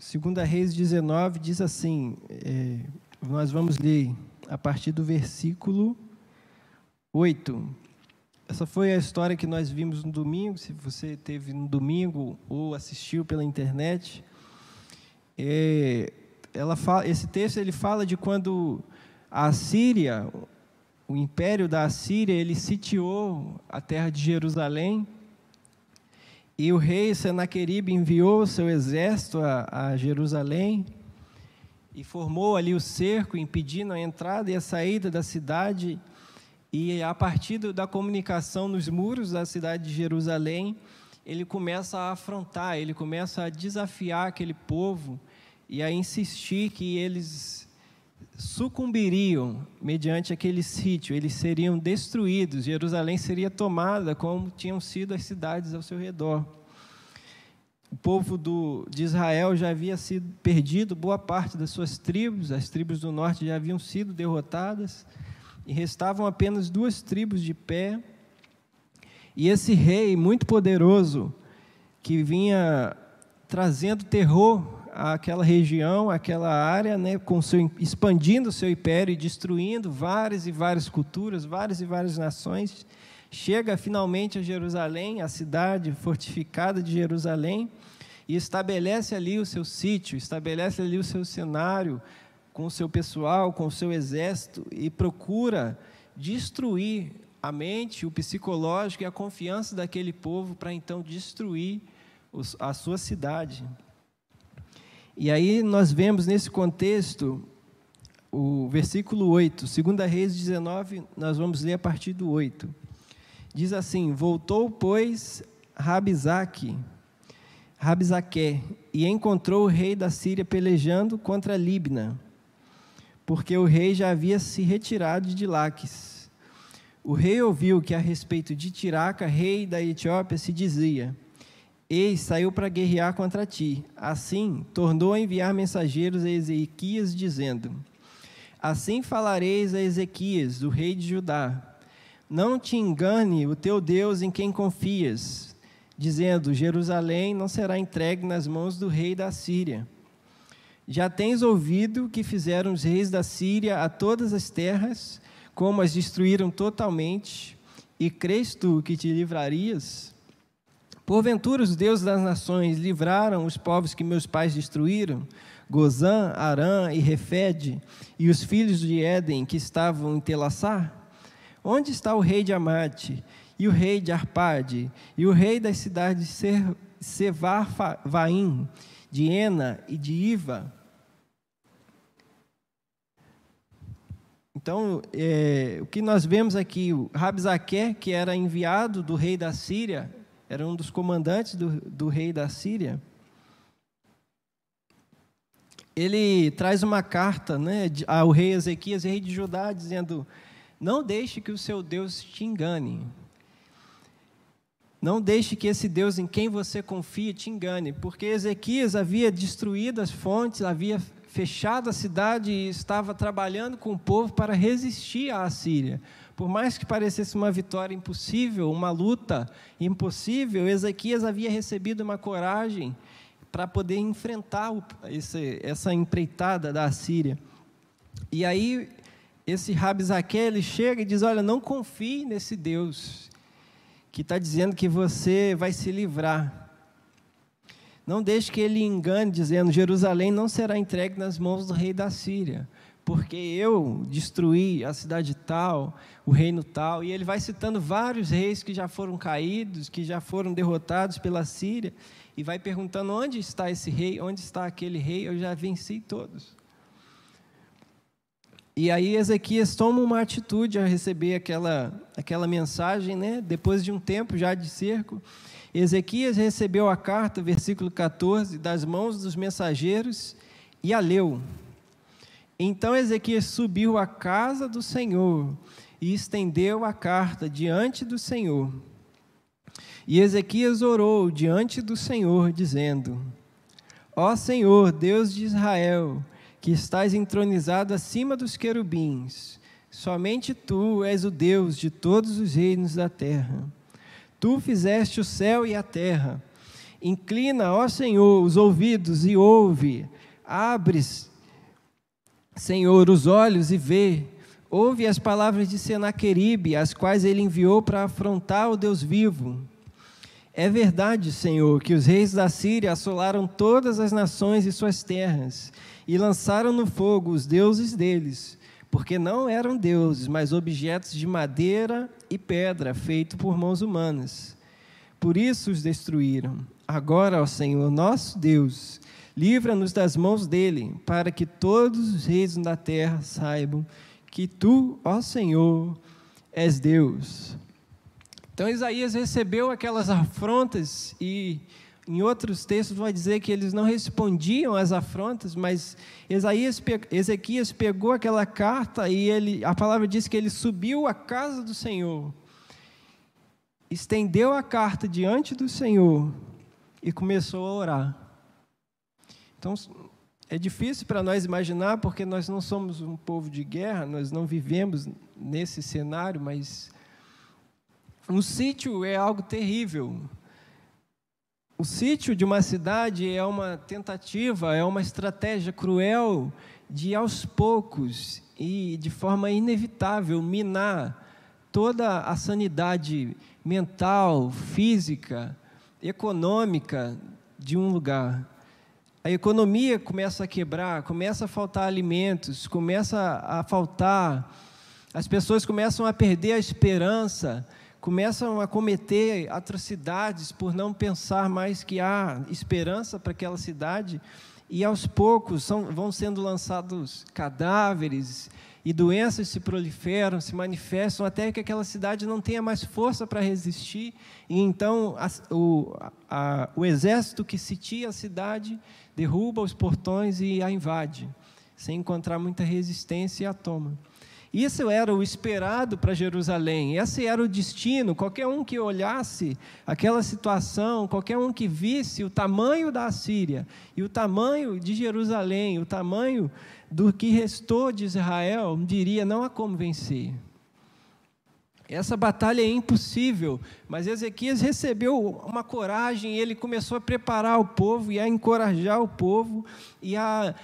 Segunda Reis 19 diz assim, é, nós vamos ler a partir do versículo 8. Essa foi a história que nós vimos no domingo, se você teve no domingo ou assistiu pela internet. É, ela fala, esse texto ele fala de quando a Síria, o império da Assíria, ele sitiou a terra de Jerusalém, e o rei Senaqueribe enviou seu exército a, a Jerusalém e formou ali o cerco, impedindo a entrada e a saída da cidade. E a partir da comunicação nos muros da cidade de Jerusalém, ele começa a afrontar, ele começa a desafiar aquele povo e a insistir que eles sucumbiriam mediante aquele sítio, eles seriam destruídos, Jerusalém seria tomada como tinham sido as cidades ao seu redor. O povo do, de Israel já havia sido perdido, boa parte das suas tribos, as tribos do norte já haviam sido derrotadas, e restavam apenas duas tribos de pé. E esse rei muito poderoso, que vinha trazendo terror aquela região, aquela área, né, com seu, expandindo seu império e destruindo várias e várias culturas, várias e várias nações, chega finalmente a Jerusalém, a cidade fortificada de Jerusalém, e estabelece ali o seu sítio, estabelece ali o seu cenário, com o seu pessoal, com o seu exército, e procura destruir a mente, o psicológico e a confiança daquele povo para então destruir a sua cidade. E aí nós vemos nesse contexto o versículo 8, 2 Reis 19, nós vamos ler a partir do 8. Diz assim: Voltou, pois, Rabizaque, Rabizaque, e encontrou o rei da Síria pelejando contra Libna, porque o rei já havia se retirado de Laques. O rei ouviu que a respeito de Tiraca, rei da Etiópia, se dizia: Eis, saiu para guerrear contra ti. Assim, tornou a enviar mensageiros a Ezequias, dizendo: Assim falareis a Ezequias, o rei de Judá: Não te engane o teu Deus em quem confias, dizendo: Jerusalém não será entregue nas mãos do rei da Síria. Já tens ouvido que fizeram os reis da Síria a todas as terras, como as destruíram totalmente, e crês tu que te livrarias? Porventura os deuses das nações livraram os povos que meus pais destruíram, Gozã, Arã e Refede, e os filhos de Éden que estavam em Telassar? Onde está o rei de Amate, e o rei de Arpade, e o rei das cidades de Sevar-Vaim, de Ena e de Iva? Então, é, o que nós vemos aqui, Rabzaque, que era enviado do rei da Síria, era um dos comandantes do, do rei da Síria. Ele traz uma carta né, ao rei Ezequias, rei de Judá, dizendo: Não deixe que o seu Deus te engane. Não deixe que esse Deus em quem você confia te engane, porque Ezequias havia destruído as fontes, havia fechado a cidade e estava trabalhando com o povo para resistir à Síria. Por mais que parecesse uma vitória impossível, uma luta impossível, Ezequias havia recebido uma coragem para poder enfrentar esse, essa empreitada da Síria. E aí, esse Rabizaque, ele chega e diz, olha, não confie nesse Deus, que está dizendo que você vai se livrar. Não deixe que ele engane, dizendo, Jerusalém não será entregue nas mãos do rei da Síria porque eu destruí a cidade tal, o reino tal, e ele vai citando vários reis que já foram caídos, que já foram derrotados pela Síria, e vai perguntando onde está esse rei, onde está aquele rei, eu já venci todos. E aí Ezequias toma uma atitude a receber aquela, aquela mensagem, né? depois de um tempo já de cerco. Ezequias recebeu a carta, versículo 14, das mãos dos mensageiros e a leu. Então Ezequias subiu à casa do Senhor e estendeu a carta diante do Senhor. E Ezequias orou diante do Senhor, dizendo: Ó Senhor, Deus de Israel, que estás entronizado acima dos querubins, somente tu és o Deus de todos os reinos da terra. Tu fizeste o céu e a terra, Inclina, ó Senhor, os ouvidos e ouve. Abre, Senhor, os olhos e vê. Ouve as palavras de Senaqueribe, as quais ele enviou para afrontar o Deus vivo. É verdade, Senhor, que os reis da Síria assolaram todas as nações e suas terras e lançaram no fogo os deuses deles, porque não eram deuses, mas objetos de madeira e pedra, feitos por mãos humanas. Por isso os destruíram. Agora, ó Senhor, nosso Deus, livra-nos das mãos dele, para que todos os reis da terra saibam que tu, ó Senhor, és Deus. Então Isaías recebeu aquelas afrontas e em outros textos vai dizer que eles não respondiam às afrontas, mas Isaías, Ezequias pegou aquela carta e ele, a palavra diz que ele subiu à casa do Senhor, estendeu a carta diante do Senhor e começou a orar. Então é difícil para nós imaginar, porque nós não somos um povo de guerra, nós não vivemos nesse cenário, mas um sítio é algo terrível. O sítio de uma cidade é uma tentativa, é uma estratégia cruel de, aos poucos e de forma inevitável, minar toda a sanidade mental, física, econômica de um lugar. A economia começa a quebrar, começa a faltar alimentos, começa a faltar, as pessoas começam a perder a esperança começam a cometer atrocidades por não pensar mais que há esperança para aquela cidade, e aos poucos são, vão sendo lançados cadáveres e doenças se proliferam, se manifestam, até que aquela cidade não tenha mais força para resistir, e então a, o, a, o exército que sitia a cidade derruba os portões e a invade, sem encontrar muita resistência e a toma. Isso era o esperado para Jerusalém, esse era o destino. Qualquer um que olhasse aquela situação, qualquer um que visse o tamanho da Síria e o tamanho de Jerusalém, o tamanho do que restou de Israel, diria: não há como vencer. Essa batalha é impossível, mas Ezequias recebeu uma coragem, ele começou a preparar o povo e a encorajar o povo e a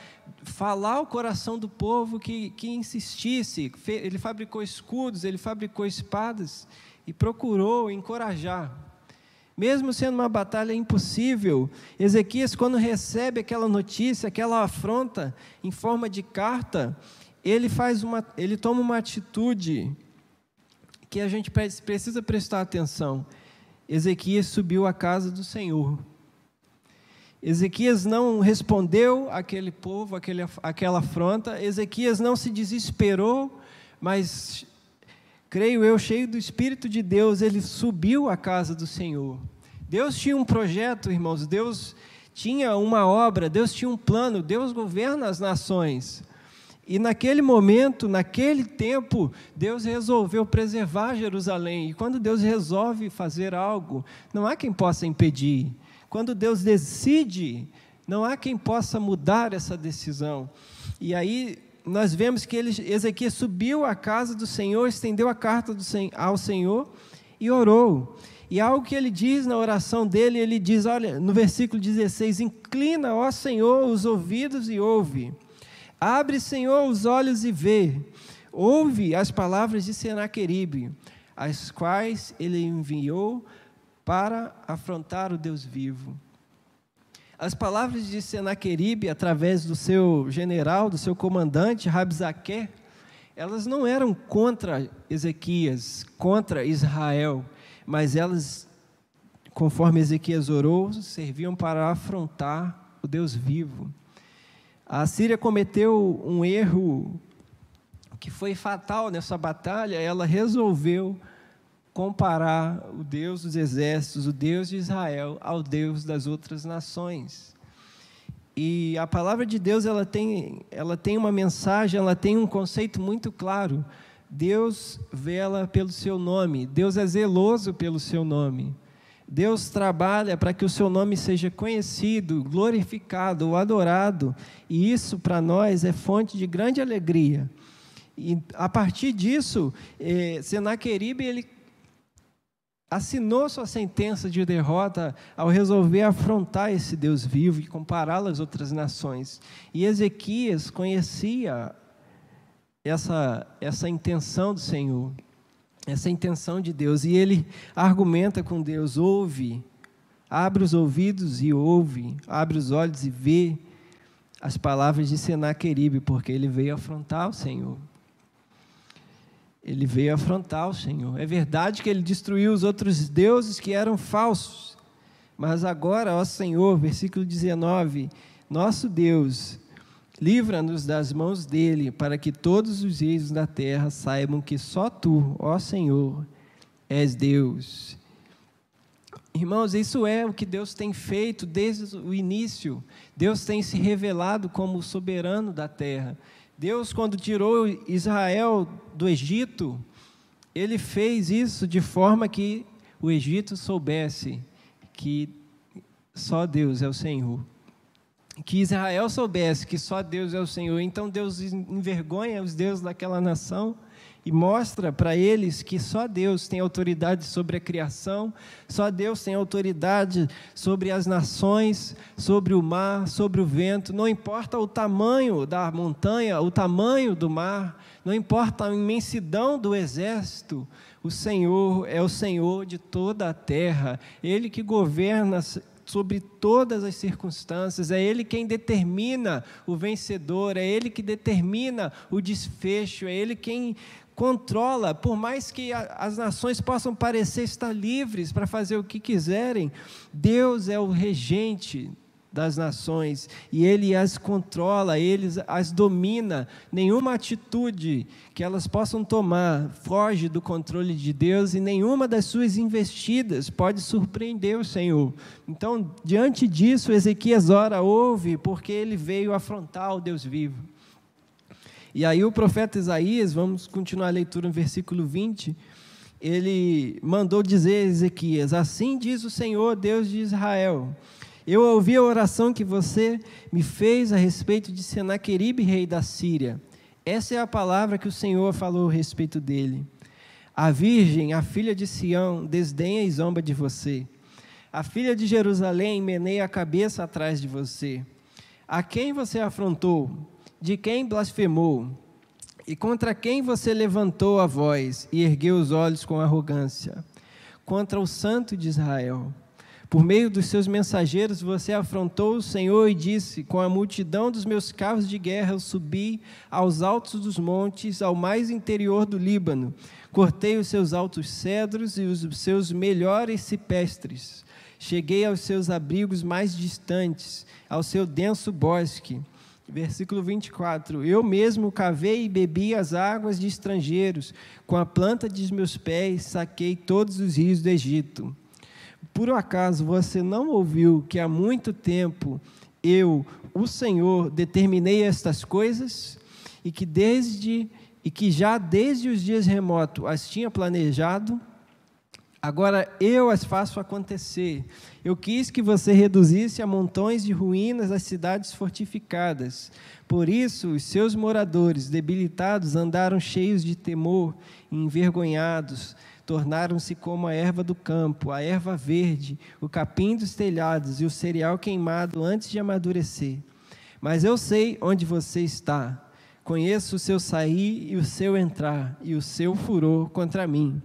falar o coração do povo que, que insistisse. Ele fabricou escudos, ele fabricou espadas e procurou encorajar. Mesmo sendo uma batalha impossível, Ezequias, quando recebe aquela notícia, aquela afronta em forma de carta, ele faz uma, ele toma uma atitude que a gente precisa prestar atenção. Ezequias subiu à casa do Senhor. Ezequias não respondeu àquele povo, àquele, àquela afronta. Ezequias não se desesperou, mas, creio eu, cheio do Espírito de Deus, ele subiu à casa do Senhor. Deus tinha um projeto, irmãos, Deus tinha uma obra, Deus tinha um plano, Deus governa as nações. E naquele momento, naquele tempo, Deus resolveu preservar Jerusalém. E quando Deus resolve fazer algo, não há quem possa impedir. Quando Deus decide, não há quem possa mudar essa decisão. E aí nós vemos que ele, Ezequias subiu à casa do Senhor, estendeu a carta do, ao Senhor e orou. E algo que ele diz na oração dele, ele diz, olha, no versículo 16: Inclina, ó Senhor, os ouvidos e ouve. Abre, Senhor, os olhos e vê. Ouve as palavras de Senaqueribe, as quais ele enviou para afrontar o Deus vivo. As palavras de Senaqueribe, através do seu general, do seu comandante, Rabzaque, elas não eram contra Ezequias, contra Israel, mas elas, conforme Ezequias orou, serviam para afrontar o Deus vivo. A Síria cometeu um erro que foi fatal nessa batalha, ela resolveu comparar o Deus dos exércitos, o Deus de Israel, ao Deus das outras nações. E a palavra de Deus ela tem, ela tem uma mensagem, ela tem um conceito muito claro. Deus vela pelo seu nome, Deus é zeloso pelo seu nome. Deus trabalha para que o seu nome seja conhecido, glorificado adorado, e isso para nós é fonte de grande alegria. E a partir disso, eh, Senaqueribe ele assinou sua sentença de derrota ao resolver afrontar esse Deus vivo e compará-lo às outras nações. E Ezequias conhecia essa, essa intenção do Senhor, essa intenção de Deus, e ele argumenta com Deus: ouve, abre os ouvidos e ouve, abre os olhos e vê as palavras de Senaqueribe, porque ele veio afrontar o Senhor. Ele veio afrontar o Senhor. É verdade que ele destruiu os outros deuses que eram falsos, mas agora, ó Senhor, versículo 19: Nosso Deus, livra-nos das mãos dele, para que todos os reis da terra saibam que só tu, ó Senhor, és Deus. Irmãos, isso é o que Deus tem feito desde o início. Deus tem se revelado como o soberano da terra. Deus, quando tirou Israel do Egito, ele fez isso de forma que o Egito soubesse que só Deus é o Senhor. Que Israel soubesse que só Deus é o Senhor. Então Deus envergonha os deuses daquela nação e mostra para eles que só Deus tem autoridade sobre a criação, só Deus tem autoridade sobre as nações, sobre o mar, sobre o vento. Não importa o tamanho da montanha, o tamanho do mar, não importa a imensidão do exército, o Senhor é o Senhor de toda a terra, Ele que governa sobre todas as circunstâncias, é Ele quem determina o vencedor, é Ele que determina o desfecho, é Ele quem controla, por mais que as nações possam parecer estar livres para fazer o que quiserem, Deus é o regente das nações e ele as controla, ele as domina. Nenhuma atitude que elas possam tomar foge do controle de Deus e nenhuma das suas investidas pode surpreender o Senhor. Então, diante disso, Ezequias ora, ouve, porque ele veio afrontar o Deus vivo. E aí o profeta Isaías, vamos continuar a leitura no versículo 20, ele mandou dizer a Ezequias: Assim diz o Senhor, Deus de Israel: Eu ouvi a oração que você me fez a respeito de Senaqueribe, rei da Síria. Essa é a palavra que o Senhor falou a respeito dele. A virgem, a filha de Sião, desdenha e zomba de você. A filha de Jerusalém meneia a cabeça atrás de você. A quem você afrontou? De quem blasfemou, e contra quem você levantou a voz e ergueu os olhos com arrogância? Contra o Santo de Israel. Por meio dos seus mensageiros você afrontou o Senhor e disse: Com a multidão dos meus carros de guerra eu subi aos altos dos montes, ao mais interior do Líbano. Cortei os seus altos cedros e os seus melhores cipestres. Cheguei aos seus abrigos mais distantes, ao seu denso bosque. Versículo 24: Eu mesmo cavei e bebi as águas de estrangeiros, com a planta de meus pés saquei todos os rios do Egito. Por acaso você não ouviu que há muito tempo eu, o Senhor, determinei estas coisas e que desde e que já desde os dias remotos as tinha planejado? Agora eu as faço acontecer. Eu quis que você reduzisse a montões de ruínas as cidades fortificadas. Por isso, os seus moradores, debilitados, andaram cheios de temor, envergonhados, tornaram-se como a erva do campo, a erva verde, o capim dos telhados e o cereal queimado antes de amadurecer. Mas eu sei onde você está. Conheço o seu sair e o seu entrar, e o seu furor contra mim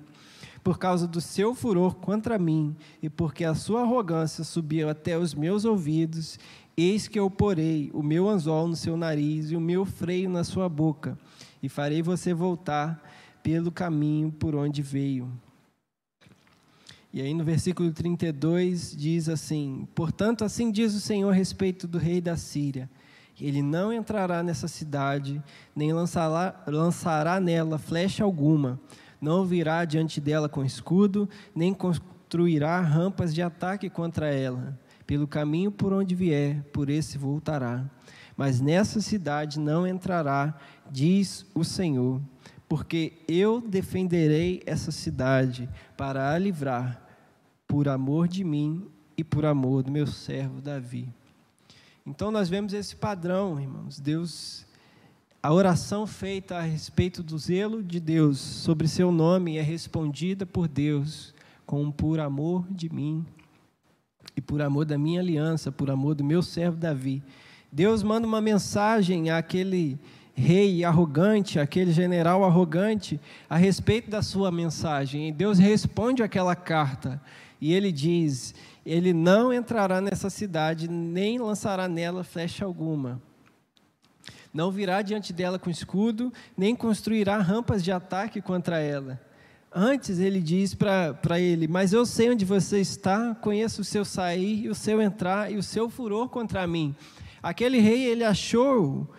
por causa do seu furor contra mim, e porque a sua arrogância subiu até os meus ouvidos, eis que eu porei o meu anzol no seu nariz e o meu freio na sua boca, e farei você voltar pelo caminho por onde veio. E aí no versículo 32 diz assim: Portanto, assim diz o Senhor a respeito do rei da Síria: Ele não entrará nessa cidade, nem lançará, lançará nela flecha alguma não virá diante dela com escudo, nem construirá rampas de ataque contra ela. Pelo caminho por onde vier, por esse voltará. Mas nessa cidade não entrará, diz o Senhor, porque eu defenderei essa cidade para a livrar, por amor de mim e por amor do meu servo Davi. Então nós vemos esse padrão, irmãos. Deus a oração feita a respeito do zelo de Deus sobre seu nome é respondida por Deus com por amor de mim e por amor da minha aliança, por amor do meu servo Davi. Deus manda uma mensagem àquele rei arrogante, aquele general arrogante, a respeito da sua mensagem. E Deus responde aquela carta e ele diz: Ele não entrará nessa cidade, nem lançará nela flecha alguma. Não virá diante dela com escudo, nem construirá rampas de ataque contra ela. Antes ele diz para ele: Mas eu sei onde você está, conheço o seu sair e o seu entrar e o seu furor contra mim. Aquele rei ele achou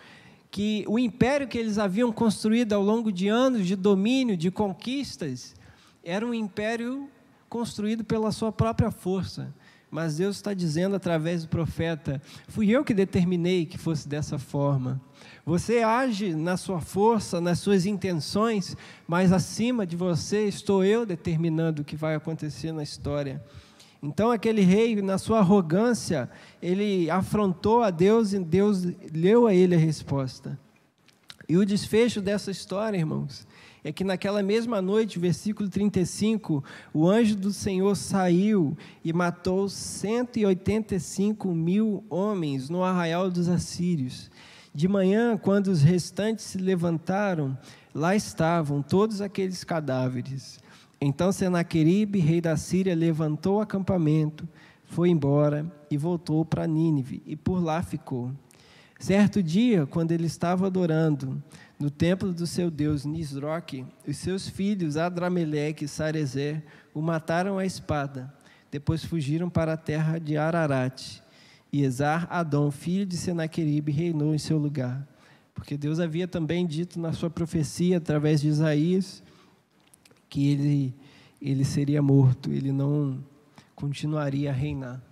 que o império que eles haviam construído ao longo de anos de domínio, de conquistas, era um império construído pela sua própria força. Mas Deus está dizendo através do profeta: fui eu que determinei que fosse dessa forma. Você age na sua força, nas suas intenções, mas acima de você estou eu determinando o que vai acontecer na história. Então aquele rei, na sua arrogância, ele afrontou a Deus e Deus leu a ele a resposta. E o desfecho dessa história, irmãos, é que naquela mesma noite, versículo 35, o anjo do Senhor saiu e matou 185 mil homens no arraial dos assírios. De manhã, quando os restantes se levantaram, lá estavam todos aqueles cadáveres. Então Senaqueribe, rei da Síria, levantou o acampamento, foi embora e voltou para Nínive, e por lá ficou. Certo dia, quando ele estava adorando no templo do seu deus Nisroque, os seus filhos Adrameleque e Sarezer o mataram à espada. Depois fugiram para a terra de Ararat. E Esar Adão, filho de Senaqueribe, reinou em seu lugar. Porque Deus havia também dito na sua profecia, através de Isaías, que ele, ele seria morto, ele não continuaria a reinar.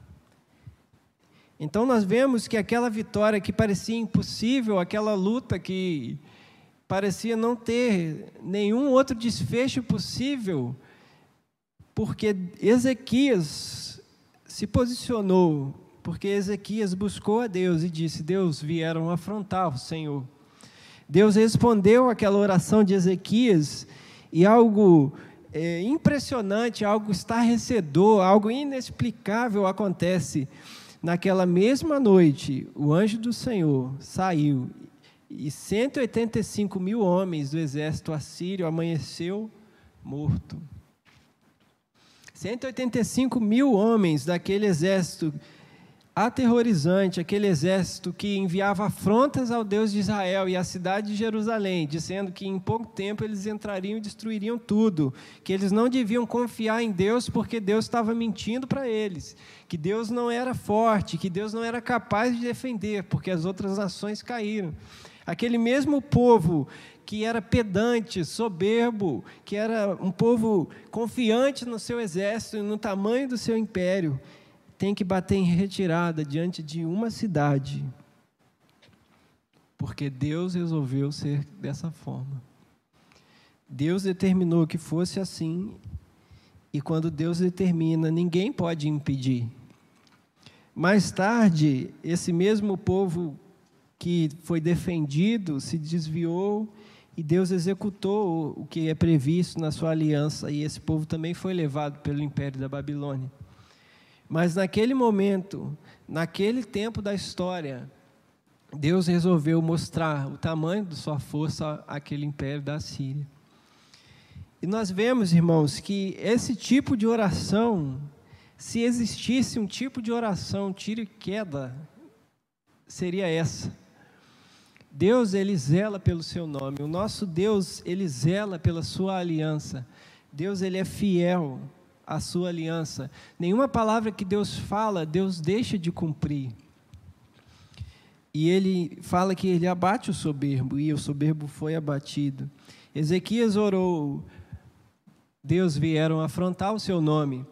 Então nós vemos que aquela vitória que parecia impossível, aquela luta que parecia não ter nenhum outro desfecho possível, porque Ezequias se posicionou, porque Ezequias buscou a Deus e disse: Deus, vieram afrontar o Senhor. Deus respondeu aquela oração de Ezequias e algo é, impressionante, algo estarrecedor, algo inexplicável acontece. Naquela mesma noite, o anjo do Senhor saiu e 185 mil homens do exército assírio amanheceu morto. 185 mil homens daquele exército aterrorizante, aquele exército que enviava afrontas ao Deus de Israel e à cidade de Jerusalém, dizendo que em pouco tempo eles entrariam e destruiriam tudo, que eles não deviam confiar em Deus porque Deus estava mentindo para eles, que Deus não era forte, que Deus não era capaz de defender, porque as outras nações caíram. Aquele mesmo povo que era pedante, soberbo, que era um povo confiante no seu exército e no tamanho do seu império, tem que bater em retirada diante de uma cidade, porque Deus resolveu ser dessa forma. Deus determinou que fosse assim, e quando Deus determina, ninguém pode impedir. Mais tarde, esse mesmo povo que foi defendido se desviou e Deus executou o que é previsto na sua aliança, e esse povo também foi levado pelo império da Babilônia. Mas naquele momento, naquele tempo da história, Deus resolveu mostrar o tamanho de sua força àquele império da Síria. E nós vemos, irmãos, que esse tipo de oração, se existisse um tipo de oração, tiro e queda, seria essa. Deus, ele zela pelo seu nome. O nosso Deus, ele zela pela sua aliança. Deus, ele é fiel a sua aliança. Nenhuma palavra que Deus fala, Deus deixa de cumprir. E ele fala que ele abate o soberbo, e o soberbo foi abatido. Ezequias orou, Deus vieram afrontar o seu nome.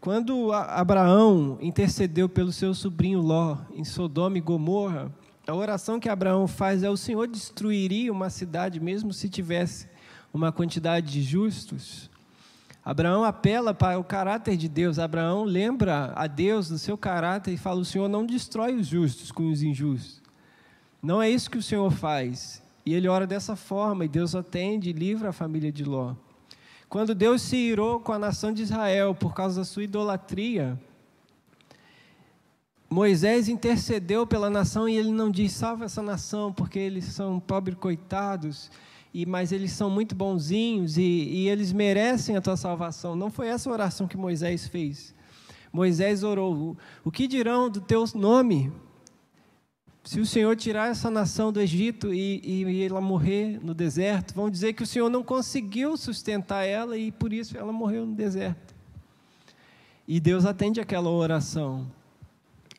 Quando Abraão intercedeu pelo seu sobrinho Ló em Sodoma e Gomorra, a oração que Abraão faz é: o Senhor destruiria uma cidade mesmo se tivesse uma quantidade de justos? Abraão apela para o caráter de Deus. Abraão lembra a Deus do seu caráter e fala: O Senhor não destrói os justos com os injustos. Não é isso que o Senhor faz. E ele ora dessa forma, e Deus atende e livra a família de Ló. Quando Deus se irou com a nação de Israel por causa da sua idolatria, Moisés intercedeu pela nação e ele não diz salva essa nação porque eles são pobres coitados, e mas eles são muito bonzinhos e, e eles merecem a tua salvação. Não foi essa oração que Moisés fez. Moisés orou: O que dirão do teu nome? Se o Senhor tirar essa nação do Egito e, e, e, ela morrer no deserto, vão dizer que o Senhor não conseguiu sustentar ela e por isso ela morreu no deserto. E Deus atende aquela oração.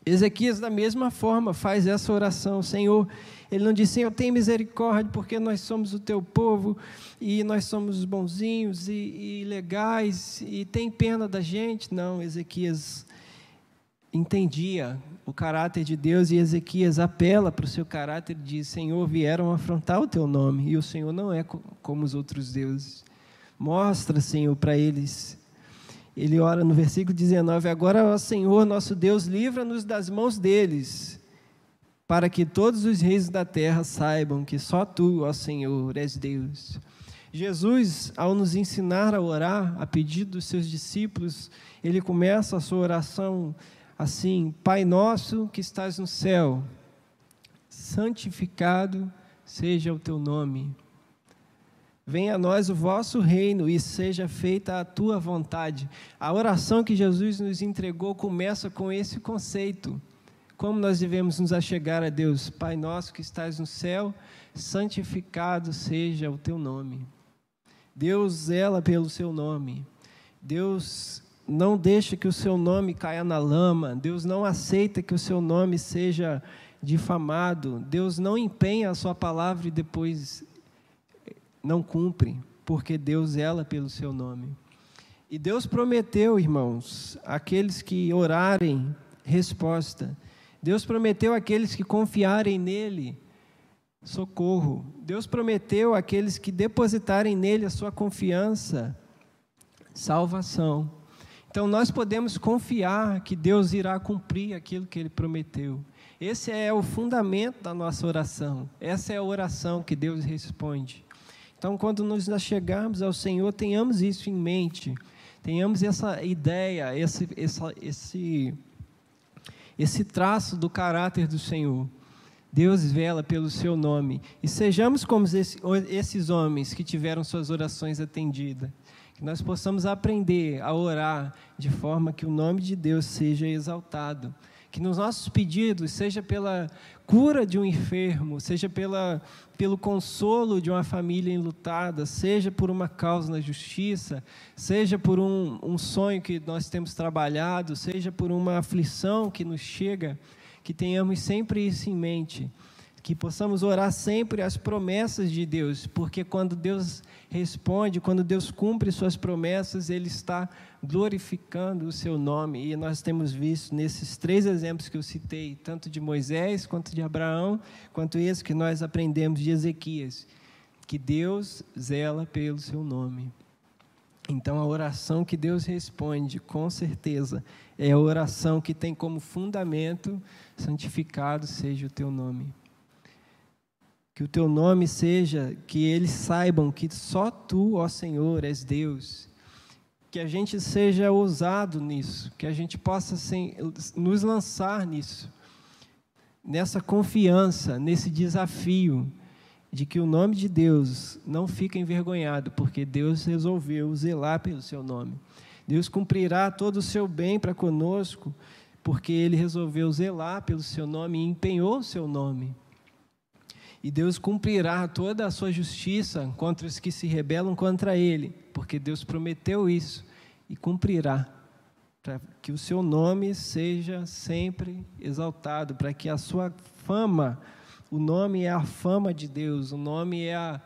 Ezequias, da mesma forma, faz essa oração: Senhor, ele não diz, Senhor, tem misericórdia, porque nós somos o teu povo e nós somos bonzinhos e, e legais e tem pena da gente. Não, Ezequias entendia o caráter de Deus e Ezequias apela para o seu caráter e diz: Senhor, vieram afrontar o teu nome e o Senhor não é como os outros deuses. Mostra, Senhor, para eles ele ora no versículo 19: Agora, ó Senhor, nosso Deus, livra-nos das mãos deles, para que todos os reis da terra saibam que só tu, ó Senhor, és Deus. Jesus, ao nos ensinar a orar, a pedido dos seus discípulos, ele começa a sua oração assim: Pai nosso que estás no céu, santificado seja o teu nome. Venha a nós o vosso reino e seja feita a tua vontade. A oração que Jesus nos entregou começa com esse conceito. Como nós devemos nos achegar a Deus? Pai nosso que estás no céu, santificado seja o teu nome. Deus zela pelo seu nome. Deus não deixa que o seu nome caia na lama. Deus não aceita que o seu nome seja difamado. Deus não empenha a sua palavra e depois não cumpre, porque Deus zela pelo seu nome. E Deus prometeu, irmãos, aqueles que orarem, resposta. Deus prometeu àqueles que confiarem nele, socorro. Deus prometeu àqueles que depositarem nele a sua confiança, salvação. Então nós podemos confiar que Deus irá cumprir aquilo que ele prometeu. Esse é o fundamento da nossa oração. Essa é a oração que Deus responde. Então, quando nos chegarmos ao Senhor, tenhamos isso em mente, tenhamos essa ideia, esse, essa, esse, esse traço do caráter do Senhor. Deus vela pelo seu nome. E sejamos como esses homens que tiveram suas orações atendidas. Que nós possamos aprender a orar de forma que o nome de Deus seja exaltado que nos nossos pedidos, seja pela cura de um enfermo, seja pela, pelo consolo de uma família enlutada, seja por uma causa na justiça, seja por um, um sonho que nós temos trabalhado, seja por uma aflição que nos chega, que tenhamos sempre isso em mente que possamos orar sempre as promessas de Deus, porque quando Deus responde, quando Deus cumpre suas promessas, Ele está glorificando o seu nome. E nós temos visto nesses três exemplos que eu citei, tanto de Moisés, quanto de Abraão, quanto esse que nós aprendemos de Ezequias, que Deus zela pelo seu nome. Então, a oração que Deus responde, com certeza, é a oração que tem como fundamento: santificado seja o teu nome. Que o teu nome seja, que eles saibam que só tu, ó Senhor, és Deus. Que a gente seja ousado nisso, que a gente possa assim, nos lançar nisso, nessa confiança, nesse desafio de que o nome de Deus não fica envergonhado, porque Deus resolveu zelar pelo seu nome. Deus cumprirá todo o seu bem para conosco, porque Ele resolveu zelar pelo seu nome e empenhou o seu nome. E Deus cumprirá toda a sua justiça contra os que se rebelam contra Ele, porque Deus prometeu isso e cumprirá, para que o seu nome seja sempre exaltado, para que a sua fama, o nome é a fama de Deus, o nome é a,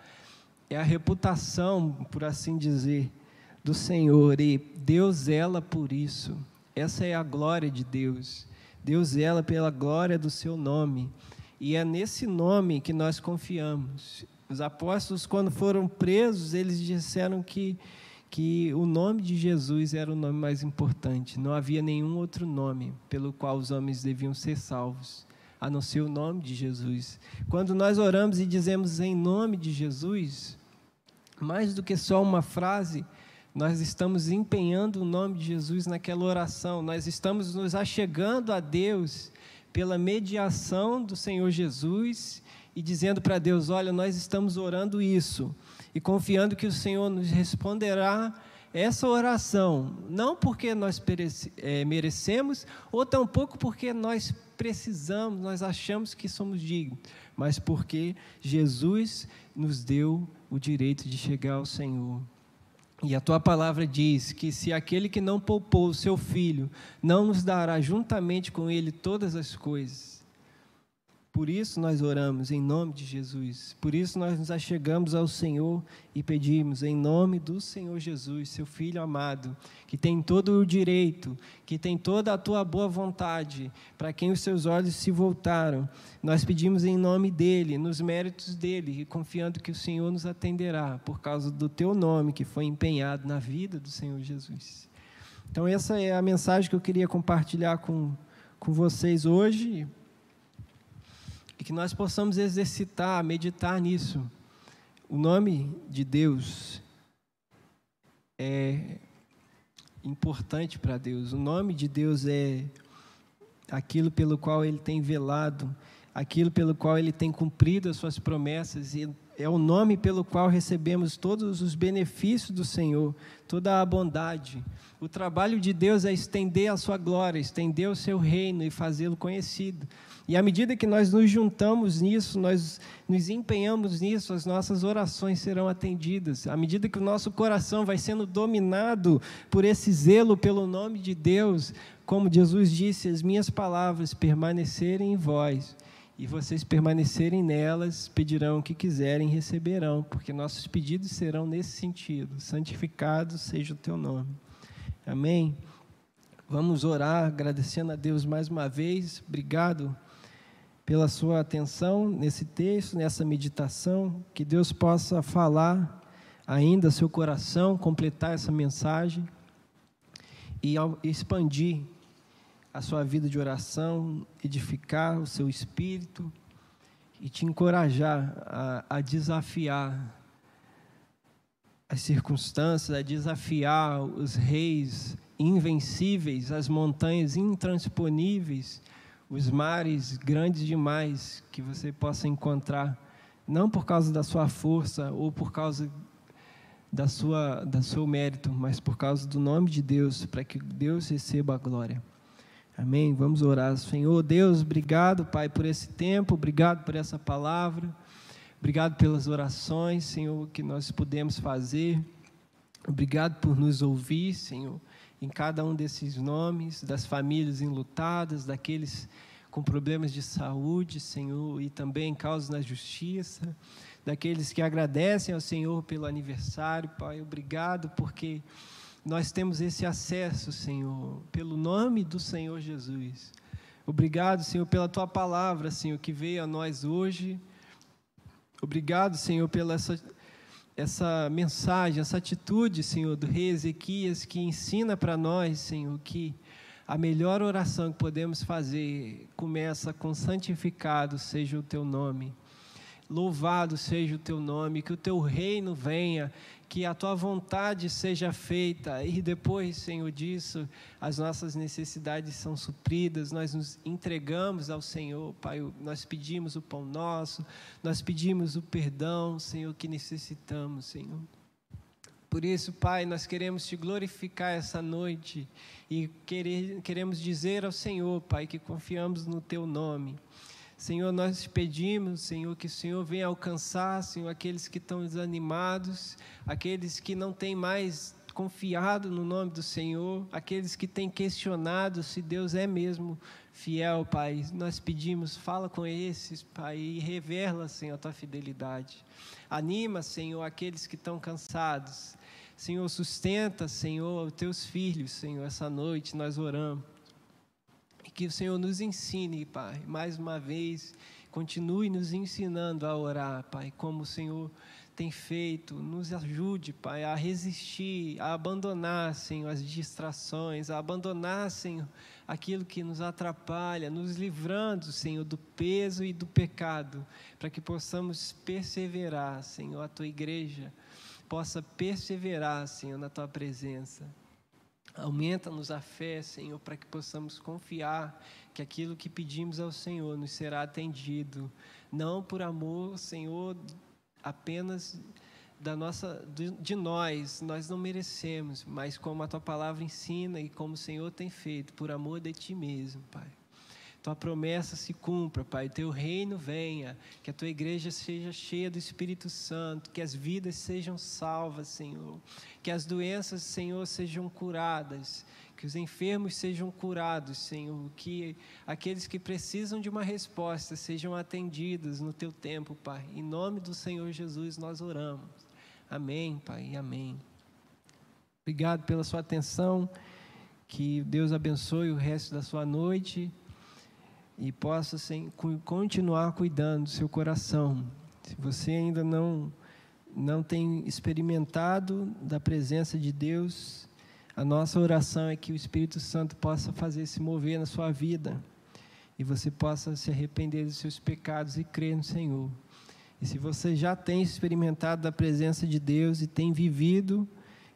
é a reputação, por assim dizer, do Senhor, e Deus zela por isso. Essa é a glória de Deus. Deus zela pela glória do seu nome. E é nesse nome que nós confiamos. Os apóstolos, quando foram presos, eles disseram que, que o nome de Jesus era o nome mais importante. Não havia nenhum outro nome pelo qual os homens deviam ser salvos, a não ser o nome de Jesus. Quando nós oramos e dizemos em nome de Jesus, mais do que só uma frase, nós estamos empenhando o nome de Jesus naquela oração, nós estamos nos achegando a Deus pela mediação do Senhor Jesus e dizendo para Deus: olha, nós estamos orando isso e confiando que o Senhor nos responderá essa oração, não porque nós é, merecemos, ou tampouco porque nós precisamos, nós achamos que somos dignos, mas porque Jesus nos deu o direito de chegar ao Senhor. E a tua palavra diz que se aquele que não poupou o seu filho não nos dará juntamente com ele todas as coisas, por isso nós oramos em nome de Jesus. Por isso nós nos achegamos ao Senhor e pedimos em nome do Senhor Jesus, seu filho amado, que tem todo o direito, que tem toda a tua boa vontade, para quem os seus olhos se voltaram. Nós pedimos em nome dele, nos méritos dele, e confiando que o Senhor nos atenderá por causa do teu nome que foi empenhado na vida do Senhor Jesus. Então essa é a mensagem que eu queria compartilhar com com vocês hoje e que nós possamos exercitar, meditar nisso. O nome de Deus é importante para Deus. O nome de Deus é aquilo pelo qual ele tem velado, aquilo pelo qual ele tem cumprido as suas promessas e é o nome pelo qual recebemos todos os benefícios do Senhor, toda a bondade. O trabalho de Deus é estender a sua glória, estender o seu reino e fazê-lo conhecido. E à medida que nós nos juntamos nisso, nós nos empenhamos nisso, as nossas orações serão atendidas. À medida que o nosso coração vai sendo dominado por esse zelo pelo nome de Deus, como Jesus disse, as minhas palavras permanecerem em vós e vocês permanecerem nelas, pedirão o que quiserem e receberão, porque nossos pedidos serão nesse sentido: santificado seja o teu nome. Amém? Vamos orar agradecendo a Deus mais uma vez. Obrigado pela sua atenção nesse texto, nessa meditação, que Deus possa falar ainda seu coração, completar essa mensagem e expandir a sua vida de oração, edificar o seu espírito e te encorajar a, a desafiar as circunstâncias, a desafiar os reis invencíveis, as montanhas intransponíveis os mares grandes demais que você possa encontrar, não por causa da sua força ou por causa da sua da seu mérito, mas por causa do nome de Deus, para que Deus receba a glória. Amém. Vamos orar. Senhor Deus, obrigado, Pai, por esse tempo, obrigado por essa palavra. Obrigado pelas orações, Senhor, que nós pudemos fazer. Obrigado por nos ouvir, Senhor em cada um desses nomes, das famílias enlutadas, daqueles com problemas de saúde, Senhor, e também causas na justiça, daqueles que agradecem ao Senhor pelo aniversário, Pai, obrigado porque nós temos esse acesso, Senhor, pelo nome do Senhor Jesus. Obrigado, Senhor, pela tua palavra, Senhor, que veio a nós hoje. Obrigado, Senhor, pela essa essa mensagem, essa atitude, Senhor, do rei Ezequias, que ensina para nós, Senhor, que a melhor oração que podemos fazer começa com santificado seja o teu nome. Louvado seja o teu nome, que o teu reino venha, que a tua vontade seja feita, e depois, Senhor, disso, as nossas necessidades são supridas, nós nos entregamos ao Senhor, Pai, nós pedimos o pão nosso, nós pedimos o perdão, Senhor, que necessitamos, Senhor. Por isso, Pai, nós queremos te glorificar essa noite e queremos dizer ao Senhor, Pai, que confiamos no teu nome. Senhor, nós pedimos, Senhor, que o Senhor venha alcançar, Senhor, aqueles que estão desanimados, aqueles que não têm mais confiado no nome do Senhor, aqueles que têm questionado se Deus é mesmo fiel, Pai. Nós pedimos, fala com esses, Pai, e revela, Senhor, a tua fidelidade. Anima, Senhor, aqueles que estão cansados. Senhor, sustenta, Senhor, os teus filhos, Senhor, essa noite nós oramos. Que o Senhor nos ensine, Pai, mais uma vez, continue nos ensinando a orar, Pai, como o Senhor tem feito. Nos ajude, Pai, a resistir, a abandonar, Senhor, as distrações, a abandonar, Senhor, aquilo que nos atrapalha, nos livrando, Senhor, do peso e do pecado, para que possamos perseverar, Senhor, a tua igreja possa perseverar, Senhor, na tua presença. Aumenta-nos a fé, Senhor, para que possamos confiar que aquilo que pedimos ao Senhor nos será atendido, não por amor, Senhor, apenas da nossa de nós, nós não merecemos, mas como a tua palavra ensina e como o Senhor tem feito, por amor de ti mesmo, Pai tua promessa se cumpra, Pai, teu reino venha, que a tua igreja seja cheia do Espírito Santo, que as vidas sejam salvas, Senhor, que as doenças, Senhor, sejam curadas, que os enfermos sejam curados, Senhor, que aqueles que precisam de uma resposta sejam atendidos no teu tempo, Pai. Em nome do Senhor Jesus nós oramos. Amém, Pai, amém. Obrigado pela sua atenção. Que Deus abençoe o resto da sua noite e possa continuar cuidando do seu coração. Se você ainda não não tem experimentado da presença de Deus, a nossa oração é que o Espírito Santo possa fazer se mover na sua vida e você possa se arrepender dos seus pecados e crer no Senhor. E se você já tem experimentado da presença de Deus e tem vivido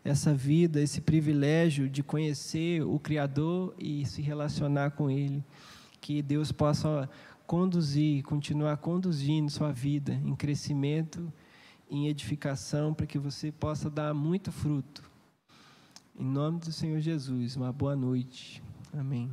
essa vida, esse privilégio de conhecer o Criador e se relacionar com Ele, que Deus possa conduzir, continuar conduzindo sua vida em crescimento, em edificação, para que você possa dar muito fruto. Em nome do Senhor Jesus, uma boa noite. Amém.